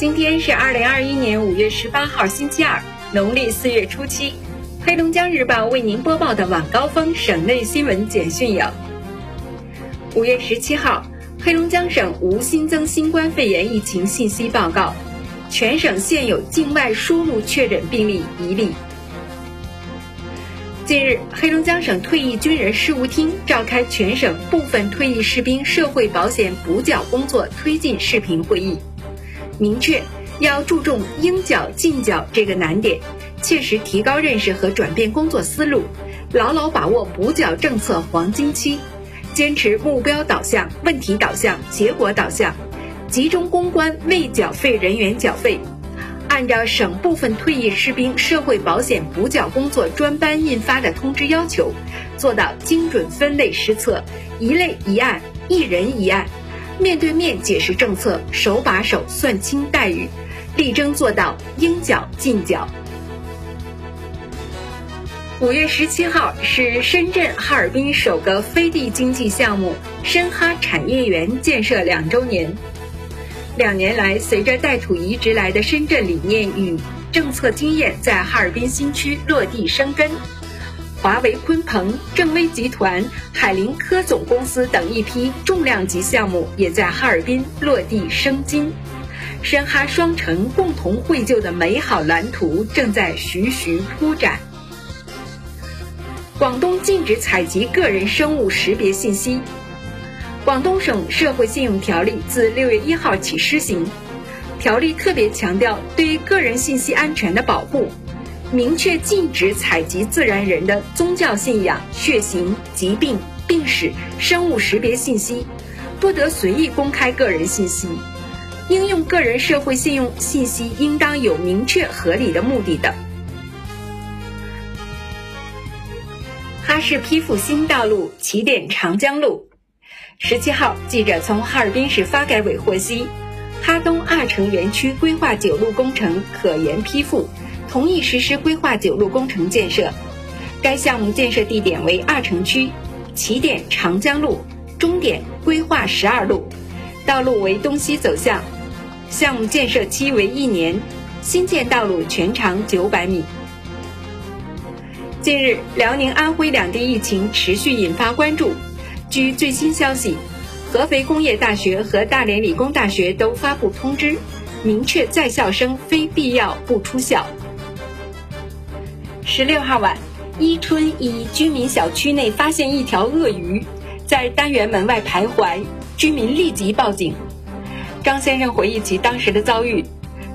今天是二零二一年五月十八号，星期二，农历四月初七。黑龙江日报为您播报的晚高峰省内新闻简讯有：五月十七号，黑龙江省无新增新冠肺炎疫情信息报告，全省现有境外输入确诊病例一例。近日，黑龙江省退役军人事务厅召开全省部分退役士兵社会保险补缴工作推进视频会议。明确要注重应缴尽缴这个难点，切实提高认识和转变工作思路，牢牢把握补缴政策黄金期，坚持目标导向、问题导向、结果导向，集中攻关未缴费人员缴费，按照省部分退役士兵社会保险补缴工作专班印发的通知要求，做到精准分类施策，一类一案，一人一案。面对面解释政策，手把手算清待遇，力争做到应缴尽缴。五月十七号是深圳哈尔滨首个飞地经济项目深哈产业园建设两周年。两年来，随着带土移植来的深圳理念与政策经验在哈尔滨新区落地生根。华为鲲鹏、正威集团、海林科总公司等一批重量级项目也在哈尔滨落地生金，深哈双城共同绘就的美好蓝图正在徐徐铺展。广东禁止采集个人生物识别信息。广东省社会信用条例自六月一号起施行，条例特别强调对个人信息安全的保护。明确禁止采集自然人的宗教信仰、血型、疾病、病史、生物识别信息，不得随意公开个人信息。应用个人社会信用信息应当有明确合理的目的等。哈市批复新道路起点长江路，十七号，记者从哈尔滨市发改委获悉，哈东二城园区规划九路工程可研批复。同意实施规划九路工程建设，该项目建设地点为二城区，起点长江路，终点规划十二路，道路为东西走向，项目建设期为一年，新建道路全长九百米。近日，辽宁、安徽两地疫情持续引发关注。据最新消息，合肥工业大学和大连理工大学都发布通知，明确在校生非必要不出校。十六号晚，伊春一居民小区内发现一条鳄鱼在单元门外徘徊，居民立即报警。张先生回忆起当时的遭遇，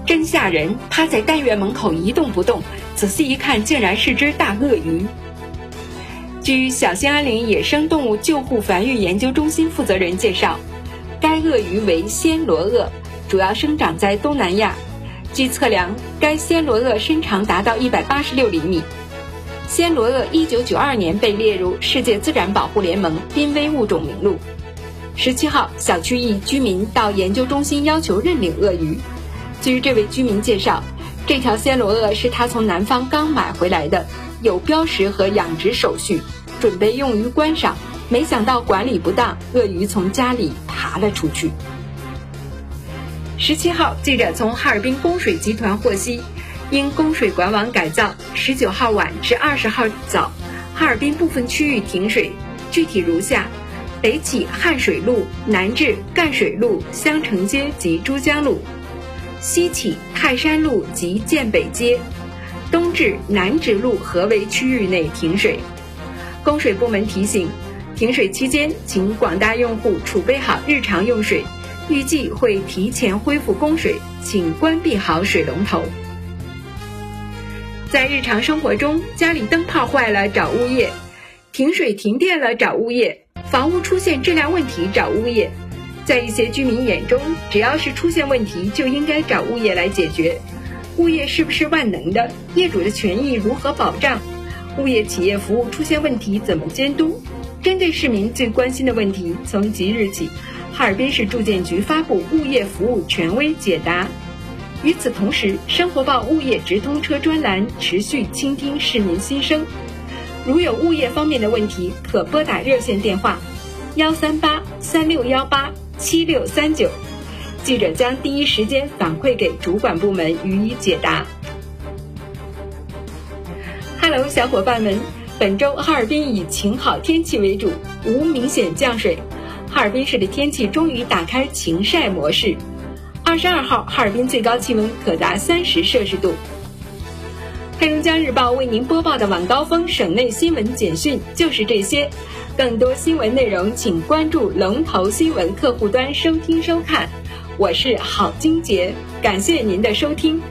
真吓人，趴在单元门口一动不动，仔细一看，竟然是只大鳄鱼。据小兴安岭野生动物救护繁育研究中心负责人介绍，该鳄鱼为暹罗鳄，主要生长在东南亚。据测量，该暹罗鳄身长达到一百八十六厘米。暹罗鳄一九九二年被列入世界自然保护联盟濒危物种名录。十七号，小区一居民到研究中心要求认领鳄鱼。据这位居民介绍，这条暹罗鳄是他从南方刚买回来的，有标识和养殖手续，准备用于观赏。没想到管理不当，鳄鱼从家里爬了出去。十七号，记者从哈尔滨供水集团获悉，因供水管网改造，十九号晚至二十号早，哈尔滨部分区域停水，具体如下：北起汉水路，南至赣水路、香城街及珠江路；西起泰山路及建北街，东至南直路合围区域内停水。供水部门提醒，停水期间，请广大用户储备好日常用水。预计会提前恢复供水，请关闭好水龙头。在日常生活中，家里灯泡坏了找物业，停水停电了找物业，房屋出现质量问题找物业。在一些居民眼中，只要是出现问题，就应该找物业来解决。物业是不是万能的？业主的权益如何保障？物业企业服务出现问题怎么监督？针对市民最关心的问题，从即日起。哈尔滨市住建局发布物业服务权威解答。与此同时，生活报物业直通车专栏持续倾听市民心声。如有物业方面的问题，可拨打热线电话：幺三八三六幺八七六三九。记者将第一时间反馈给主管部门予以解答。Hello，小伙伴们，本周哈尔滨以晴好天气为主，无明显降水。哈尔滨市的天气终于打开晴晒模式。二十二号，哈尔滨最高气温可达三十摄氏度。黑龙江日报为您播报的晚高峰省内新闻简讯就是这些。更多新闻内容，请关注龙头新闻客户端收听收看。我是郝金杰，感谢您的收听。